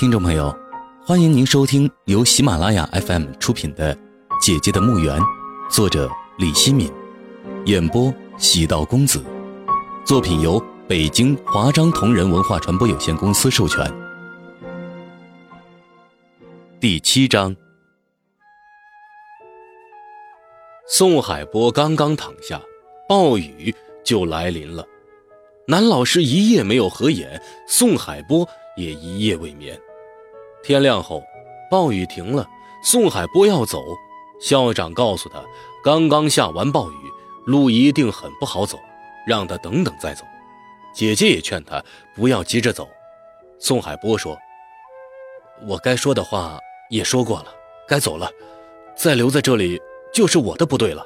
听众朋友，欢迎您收听由喜马拉雅 FM 出品的《姐姐的墓园》，作者李希敏，演播喜道公子。作品由北京华章同仁文化传播有限公司授权。第七章，宋海波刚刚躺下，暴雨就来临了。男老师一夜没有合眼，宋海波也一夜未眠。天亮后，暴雨停了，宋海波要走。校长告诉他，刚刚下完暴雨，路一定很不好走，让他等等再走。姐姐也劝他不要急着走。宋海波说：“我该说的话也说过了，该走了，再留在这里就是我的不对了。”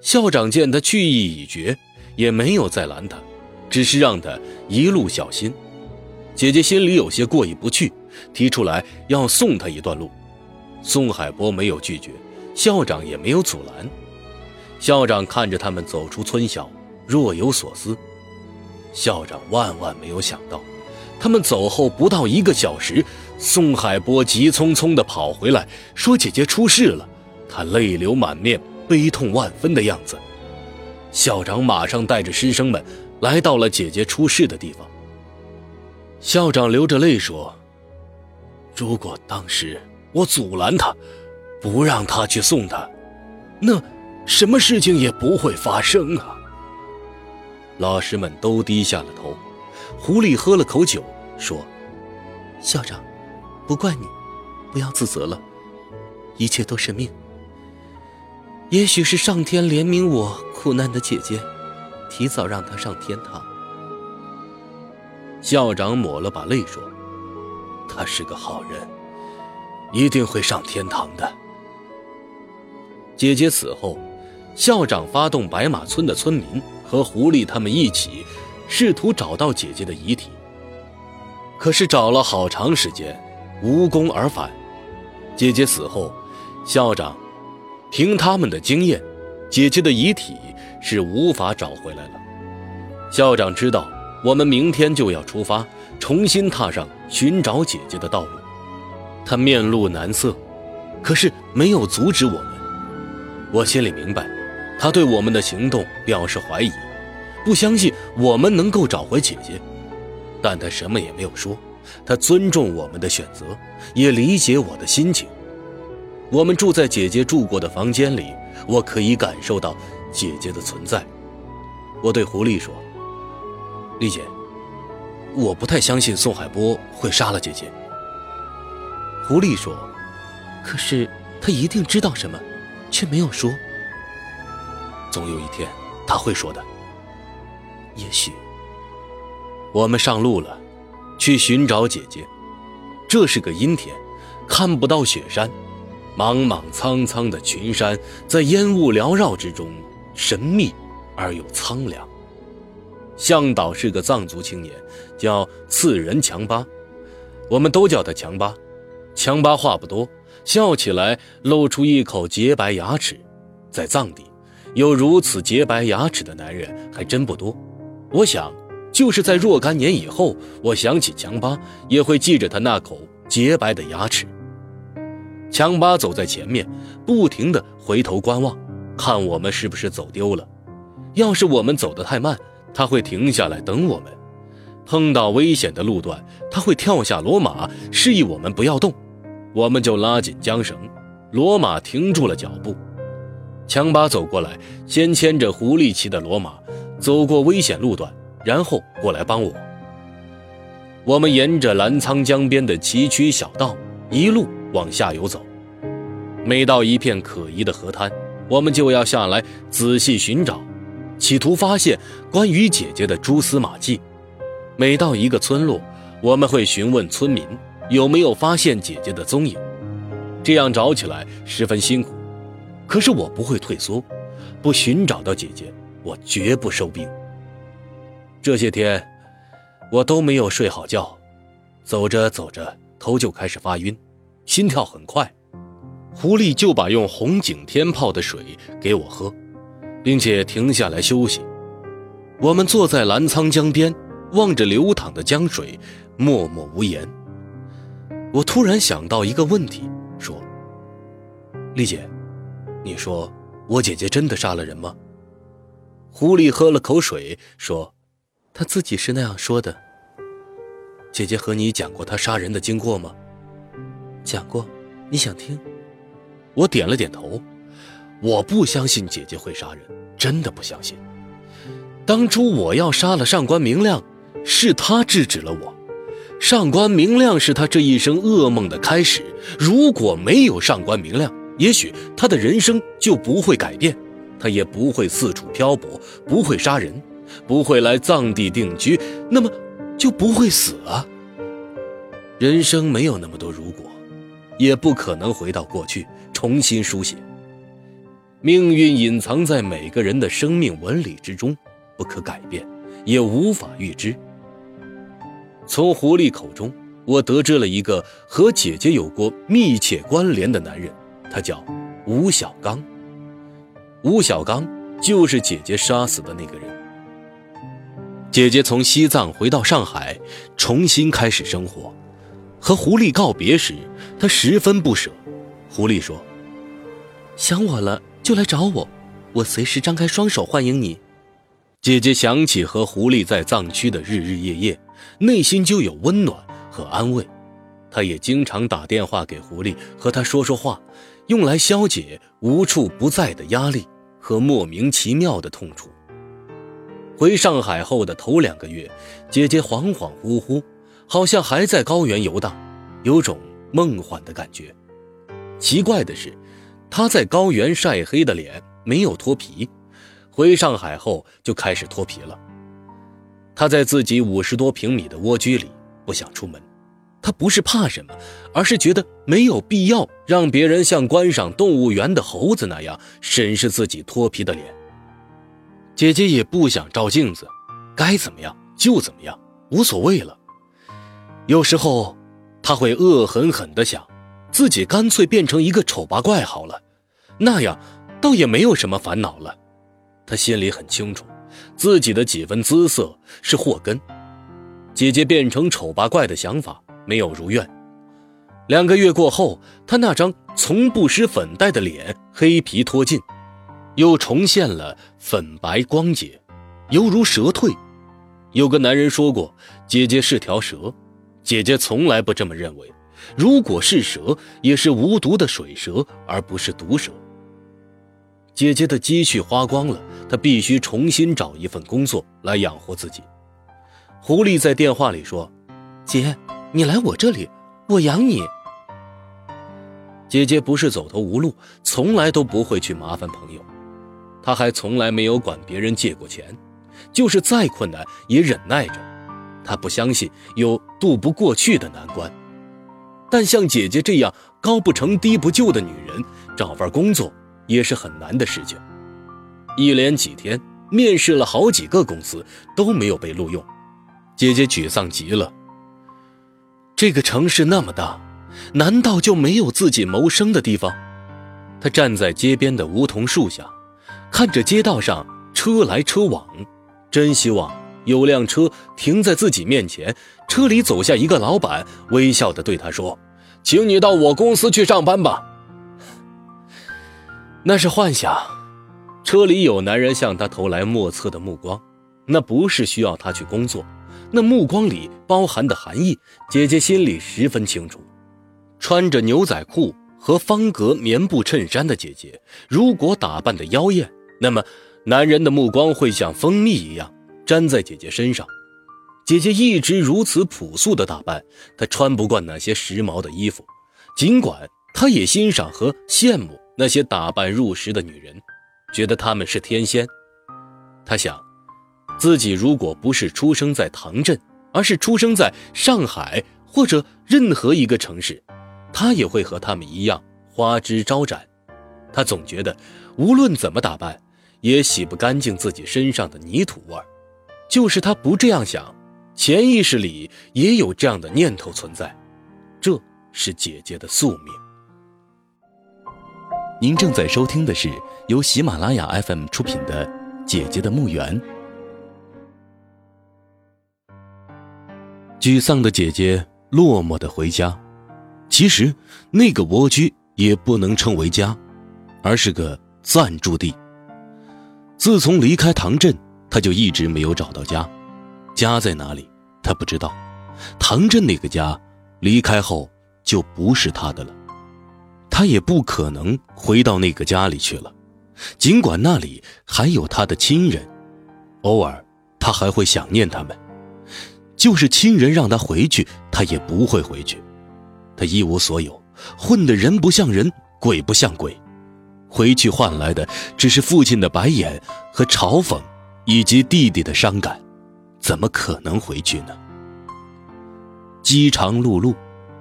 校长见他去意已决。也没有再拦他，只是让他一路小心。姐姐心里有些过意不去，提出来要送他一段路。宋海波没有拒绝，校长也没有阻拦。校长看着他们走出村小，若有所思。校长万万没有想到，他们走后不到一个小时，宋海波急匆匆地跑回来，说姐姐出事了，他泪流满面，悲痛万分的样子。校长马上带着师生们来到了姐姐出事的地方。校长流着泪说：“如果当时我阻拦他，不让他去送他，那什么事情也不会发生啊。”老师们都低下了头。狐狸喝了口酒，说：“校长，不怪你，不要自责了，一切都是命。也许是上天怜悯我。”苦难的姐姐，提早让她上天堂。校长抹了把泪说：“他是个好人，一定会上天堂的。”姐姐死后，校长发动白马村的村民和狐狸他们一起，试图找到姐姐的遗体。可是找了好长时间，无功而返。姐姐死后，校长凭他们的经验，姐姐的遗体。是无法找回来了。校长知道我们明天就要出发，重新踏上寻找姐姐的道路。他面露难色，可是没有阻止我们。我心里明白，他对我们的行动表示怀疑，不相信我们能够找回姐姐。但他什么也没有说，他尊重我们的选择，也理解我的心情。我们住在姐姐住过的房间里，我可以感受到。姐姐的存在，我对狐狸说：“丽姐，我不太相信宋海波会杀了姐姐。”狐狸说：“可是他一定知道什么，却没有说。总有一天他会说的。也许，我们上路了，去寻找姐姐。这是个阴天，看不到雪山，莽莽苍苍的群山在烟雾缭绕之中。”神秘而又苍凉。向导是个藏族青年，叫次仁强巴，我们都叫他强巴。强巴话不多，笑起来露出一口洁白牙齿。在藏地，有如此洁白牙齿的男人还真不多。我想，就是在若干年以后，我想起强巴，也会记着他那口洁白的牙齿。强巴走在前面，不停地回头观望。看我们是不是走丢了？要是我们走得太慢，他会停下来等我们；碰到危险的路段，他会跳下骡马，示意我们不要动。我们就拉紧缰绳，骡马停住了脚步。强巴走过来，先牵着狐狸骑的骡马，走过危险路段，然后过来帮我。我们沿着澜沧江边的崎岖小道一路往下游走，每到一片可疑的河滩。我们就要下来仔细寻找，企图发现关于姐姐的蛛丝马迹。每到一个村落，我们会询问村民有没有发现姐姐的踪影。这样找起来十分辛苦，可是我不会退缩，不寻找到姐姐，我绝不收兵。这些天，我都没有睡好觉，走着走着头就开始发晕，心跳很快。狐狸就把用红景天泡的水给我喝，并且停下来休息。我们坐在澜沧江边，望着流淌的江水，默默无言。我突然想到一个问题，说：“丽姐，你说我姐姐真的杀了人吗？”狐狸喝了口水，说：“她自己是那样说的。”姐姐和你讲过她杀人的经过吗？讲过，你想听？我点了点头。我不相信姐姐会杀人，真的不相信。当初我要杀了上官明亮，是他制止了我。上官明亮是他这一生噩梦的开始。如果没有上官明亮，也许他的人生就不会改变，他也不会四处漂泊，不会杀人，不会来藏地定居。那么。就不会死啊！人生没有那么多如果，也不可能回到过去重新书写。命运隐藏在每个人的生命纹理之中，不可改变，也无法预知。从狐狸口中，我得知了一个和姐姐有过密切关联的男人，他叫吴小刚。吴小刚就是姐姐杀死的那个人。姐姐从西藏回到上海，重新开始生活。和狐狸告别时，她十分不舍。狐狸说：“想我了就来找我，我随时张开双手欢迎你。”姐姐想起和狐狸在藏区的日日夜夜，内心就有温暖和安慰。她也经常打电话给狐狸，和他说说话，用来消解无处不在的压力和莫名其妙的痛楚。回上海后的头两个月，姐姐恍恍惚惚，好像还在高原游荡，有种梦幻的感觉。奇怪的是，他在高原晒黑的脸没有脱皮，回上海后就开始脱皮了。他在自己五十多平米的蜗居里不想出门，他不是怕什么，而是觉得没有必要让别人像观赏动物园的猴子那样审视自己脱皮的脸。姐姐也不想照镜子，该怎么样就怎么样，无所谓了。有时候，他会恶狠狠地想，自己干脆变成一个丑八怪好了，那样倒也没有什么烦恼了。他心里很清楚，自己的几分姿色是祸根。姐姐变成丑八怪的想法没有如愿。两个月过后，她那张从不施粉黛的脸黑皮脱尽。又重现了粉白光洁，犹如蛇蜕。有个男人说过，姐姐是条蛇，姐姐从来不这么认为。如果是蛇，也是无毒的水蛇，而不是毒蛇。姐姐的积蓄花光了，她必须重新找一份工作来养活自己。狐狸在电话里说：“姐，你来我这里，我养你。”姐姐不是走投无路，从来都不会去麻烦朋友。她还从来没有管别人借过钱，就是再困难也忍耐着。她不相信有渡不过去的难关，但像姐姐这样高不成低不就的女人，找份工作也是很难的事情。一连几天面试了好几个公司都没有被录用，姐姐沮丧极了。这个城市那么大，难道就没有自己谋生的地方？她站在街边的梧桐树下。看着街道上车来车往，真希望有辆车停在自己面前，车里走下一个老板，微笑的对他说：“请你到我公司去上班吧。”那是幻想。车里有男人向他投来莫测的目光，那不是需要他去工作，那目光里包含的含义，姐姐心里十分清楚。穿着牛仔裤和方格棉布衬衫的姐姐，如果打扮的妖艳。那么，男人的目光会像蜂蜜一样粘在姐姐身上。姐姐一直如此朴素的打扮，她穿不惯那些时髦的衣服。尽管她也欣赏和羡慕那些打扮入时的女人，觉得她们是天仙。她想，自己如果不是出生在唐镇，而是出生在上海或者任何一个城市，她也会和她们一样花枝招展。她总觉得，无论怎么打扮。也洗不干净自己身上的泥土味儿，就是他不这样想，潜意识里也有这样的念头存在，这是姐姐的宿命。您正在收听的是由喜马拉雅 FM 出品的《姐姐的墓园》。沮丧的姐姐落寞的回家，其实那个蜗居也不能称为家，而是个暂住地。自从离开唐镇，他就一直没有找到家，家在哪里，他不知道。唐镇那个家，离开后就不是他的了，他也不可能回到那个家里去了。尽管那里还有他的亲人，偶尔他还会想念他们。就是亲人让他回去，他也不会回去。他一无所有，混得人不像人，鬼不像鬼。回去换来的只是父亲的白眼和嘲讽，以及弟弟的伤感。怎么可能回去呢？饥肠辘辘，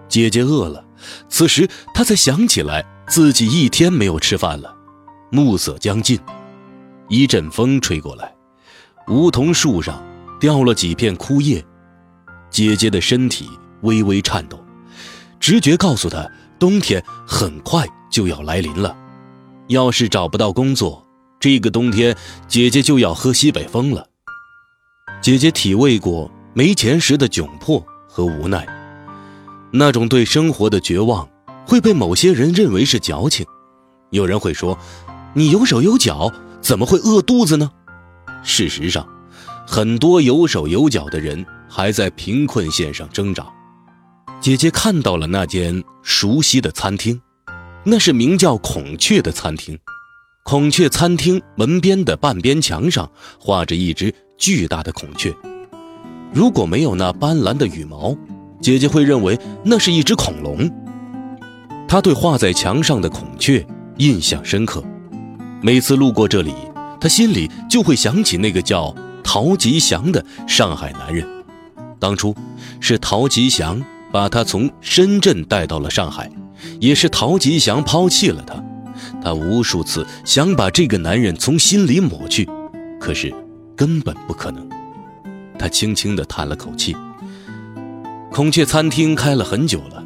姐姐饿了。此时她才想起来自己一天没有吃饭了。暮色将近，一阵风吹过来，梧桐树上掉了几片枯叶。姐姐的身体微微颤抖，直觉告诉她，冬天很快就要来临了。要是找不到工作，这个冬天姐姐就要喝西北风了。姐姐体味过没钱时的窘迫。和无奈，那种对生活的绝望会被某些人认为是矫情。有人会说：“你有手有脚，怎么会饿肚子呢？”事实上，很多有手有脚的人还在贫困线上挣扎。姐姐看到了那间熟悉的餐厅，那是名叫“孔雀”的餐厅。孔雀餐厅门边的半边墙上画着一只巨大的孔雀。如果没有那斑斓的羽毛，姐姐会认为那是一只恐龙。她对画在墙上的孔雀印象深刻，每次路过这里，她心里就会想起那个叫陶吉祥的上海男人。当初是陶吉祥把她从深圳带到了上海，也是陶吉祥抛弃了她。她无数次想把这个男人从心里抹去，可是根本不可能。他轻轻地叹了口气。孔雀餐厅开了很久了，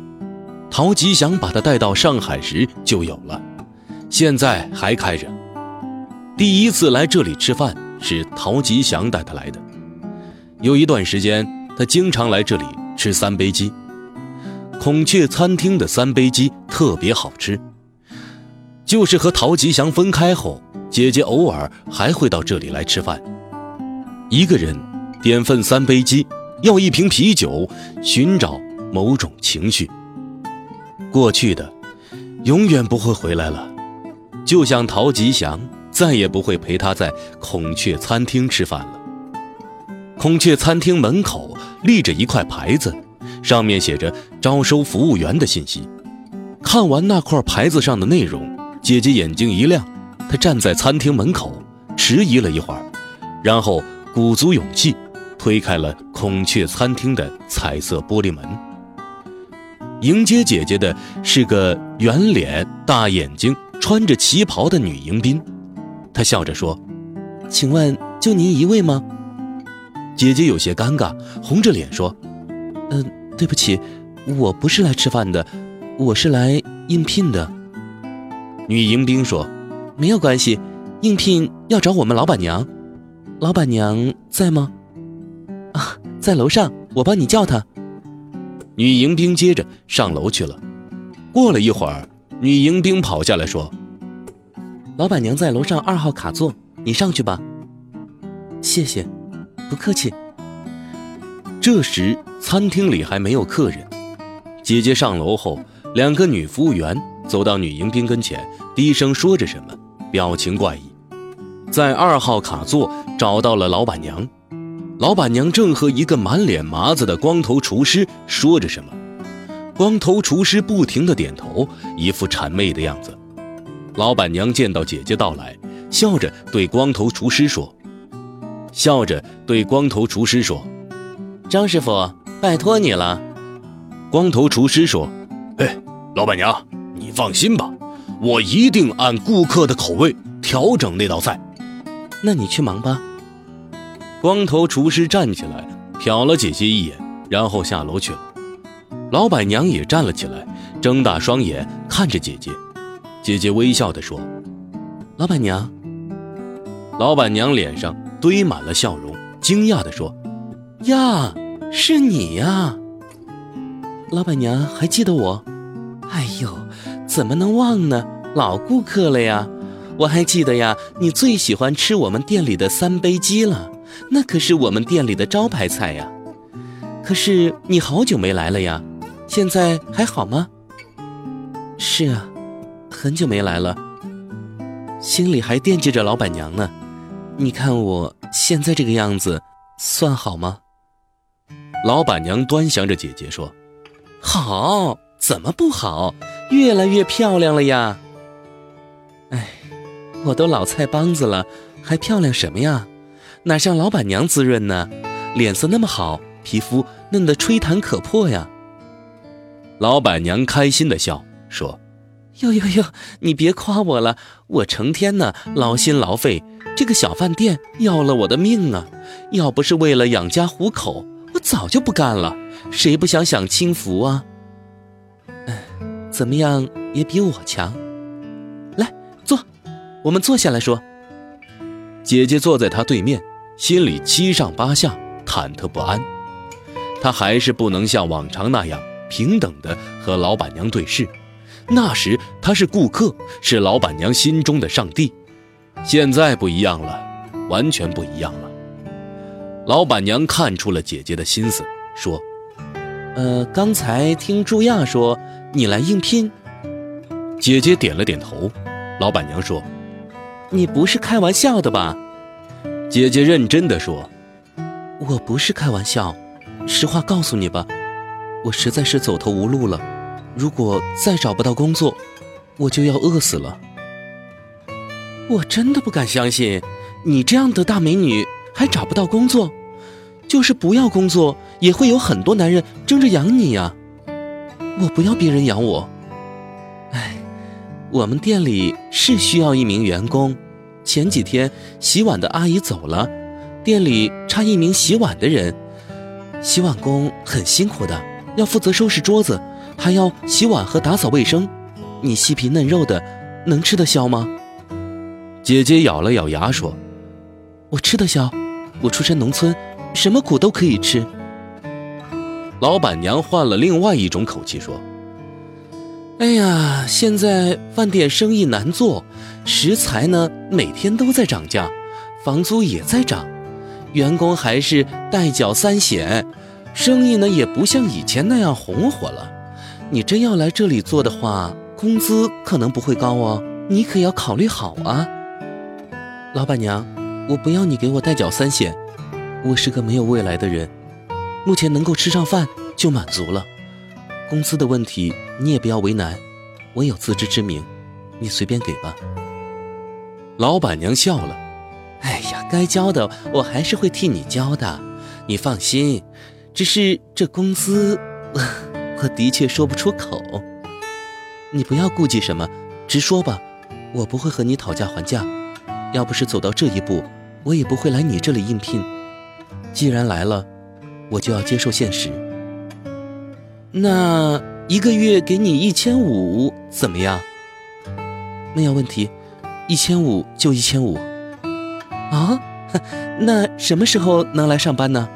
陶吉祥把他带到上海时就有了，现在还开着。第一次来这里吃饭是陶吉祥带他来的，有一段时间他经常来这里吃三杯鸡。孔雀餐厅的三杯鸡特别好吃。就是和陶吉祥分开后，姐姐偶尔还会到这里来吃饭，一个人。点份三杯鸡，要一瓶啤酒，寻找某种情绪。过去的，永远不会回来了。就像陶吉祥再也不会陪他在孔雀餐厅吃饭了。孔雀餐厅门口立着一块牌子，上面写着招收服务员的信息。看完那块牌子上的内容，姐姐眼睛一亮，她站在餐厅门口迟疑了一会儿，然后鼓足勇气。推开了孔雀餐厅的彩色玻璃门，迎接姐姐的是个圆脸、大眼睛、穿着旗袍的女迎宾。她笑着说：“请问就您一位吗？”姐姐有些尴尬，红着脸说：“嗯，对不起，我不是来吃饭的，我是来应聘的。”女迎宾说：“没有关系，应聘要找我们老板娘，老板娘在吗？”啊，在楼上，我帮你叫她。女迎宾接着上楼去了。过了一会儿，女迎宾跑下来说：“老板娘在楼上二号卡座，你上去吧。”谢谢，不客气。这时餐厅里还没有客人。姐姐上楼后，两个女服务员走到女迎宾跟前，低声说着什么，表情怪异。在二号卡座找到了老板娘。老板娘正和一个满脸麻子的光头厨师说着什么，光头厨师不停地点头，一副谄媚的样子。老板娘见到姐姐到来，笑着对光头厨师说：“笑着对光头厨师说，张师傅，拜托你了。”光头厨师说：“哎，老板娘，你放心吧，我一定按顾客的口味调整那道菜。那你去忙吧。”光头厨师站起来，瞟了姐姐一眼，然后下楼去了。老板娘也站了起来，睁大双眼看着姐姐。姐姐微笑地说：“老板娘。”老板娘脸上堆满了笑容，惊讶地说：“呀，是你呀！老板娘还记得我？哎呦，怎么能忘呢？老顾客了呀！我还记得呀，你最喜欢吃我们店里的三杯鸡了，那可是我们店里的招牌菜呀。可是你好久没来了呀，现在还好吗？是啊，很久没来了，心里还惦记着老板娘呢。你看我现在这个样子，算好吗？老板娘端详着姐姐说：“好，怎么不好？越来越漂亮了呀！哎，我都老菜帮子了，还漂亮什么呀？哪像老板娘滋润呢？脸色那么好，皮肤嫩得吹弹可破呀！”老板娘开心的笑说：“哟哟哟，你别夸我了，我成天呢劳心劳肺，这个小饭店要了我的命啊！要不是为了养家糊口。”我早就不干了，谁不想享清福啊？怎么样也比我强。来坐，我们坐下来说。姐姐坐在他对面，心里七上八下，忐忑不安。她还是不能像往常那样平等的和老板娘对视。那时她是顾客，是老板娘心中的上帝。现在不一样了，完全不一样了。老板娘看出了姐姐的心思，说：“呃，刚才听朱亚说你来应聘。”姐姐点了点头。老板娘说：“你不是开玩笑的吧？”姐姐认真的说：“我不是开玩笑，实话告诉你吧，我实在是走投无路了。如果再找不到工作，我就要饿死了。”我真的不敢相信，你这样的大美女还找不到工作。就是不要工作，也会有很多男人争着养你呀。我不要别人养我。哎，我们店里是需要一名员工。前几天洗碗的阿姨走了，店里差一名洗碗的人。洗碗工很辛苦的，要负责收拾桌子，还要洗碗和打扫卫生。你细皮嫩肉的，能吃得消吗？姐姐咬了咬牙说：“我吃得消，我出身农村。”什么苦都可以吃。老板娘换了另外一种口气说：“哎呀，现在饭店生意难做，食材呢每天都在涨价，房租也在涨，员工还是代缴三险，生意呢也不像以前那样红火了。你真要来这里做的话，工资可能不会高哦，你可要考虑好啊。”老板娘，我不要你给我代缴三险。我是个没有未来的人，目前能够吃上饭就满足了。工资的问题你也不要为难，我有自知之明，你随便给吧。老板娘笑了，哎呀，该交的我还是会替你交的，你放心。只是这工资，我的确说不出口。你不要顾忌什么，直说吧，我不会和你讨价还价。要不是走到这一步，我也不会来你这里应聘。既然来了，我就要接受现实。那一个月给你一千五，怎么样？没有问题，一千五就一千五。啊，那什么时候能来上班呢？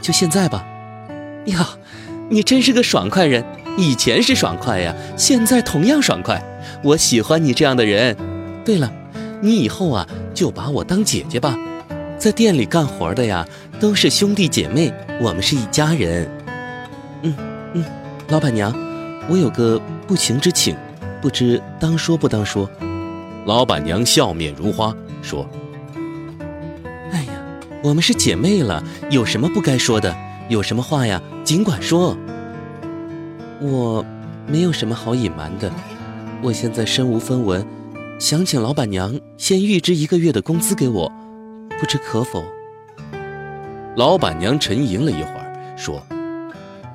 就现在吧。哟，你真是个爽快人，以前是爽快呀，现在同样爽快。我喜欢你这样的人。对了，你以后啊，就把我当姐姐吧。在店里干活的呀，都是兄弟姐妹，我们是一家人。嗯嗯，老板娘，我有个不情之请，不知当说不当说？老板娘笑面如花说：“哎呀，我们是姐妹了，有什么不该说的？有什么话呀，尽管说。我没有什么好隐瞒的，我现在身无分文，想请老板娘先预支一个月的工资给我。”不知可否？老板娘沉吟了一会儿，说：“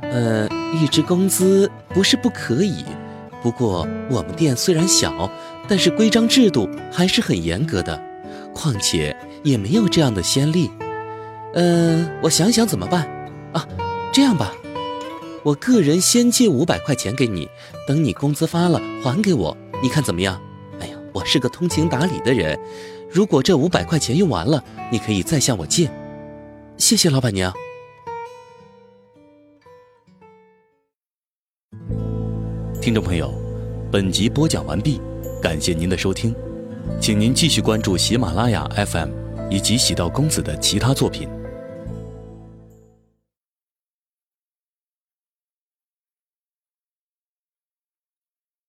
呃，预支工资不是不可以，不过我们店虽然小，但是规章制度还是很严格的，况且也没有这样的先例。嗯，我想想怎么办啊？这样吧，我个人先借五百块钱给你，等你工资发了还给我，你看怎么样？哎呀，我是个通情达理的人。”如果这五百块钱用完了，你可以再向我借。谢谢老板娘。听众朋友，本集播讲完毕，感谢您的收听，请您继续关注喜马拉雅 FM 以及喜道公子的其他作品。